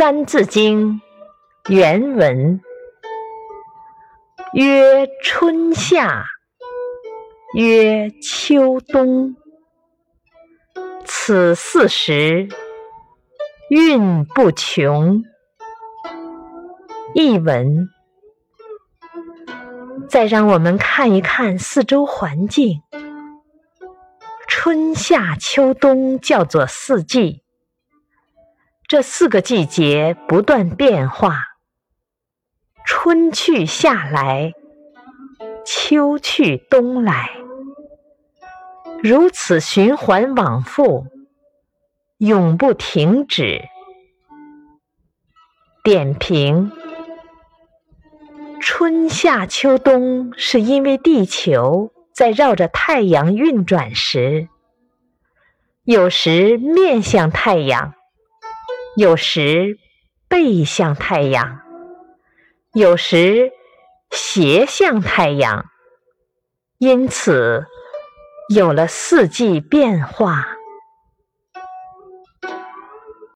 三字经》原文曰：“春夏，曰秋冬，此四时，运不穷。”译文：再让我们看一看四周环境。春夏秋冬叫做四季。这四个季节不断变化，春去夏来，秋去冬来，如此循环往复，永不停止。点评：春夏秋冬是因为地球在绕着太阳运转时，有时面向太阳。有时背向太阳，有时斜向太阳，因此有了四季变化。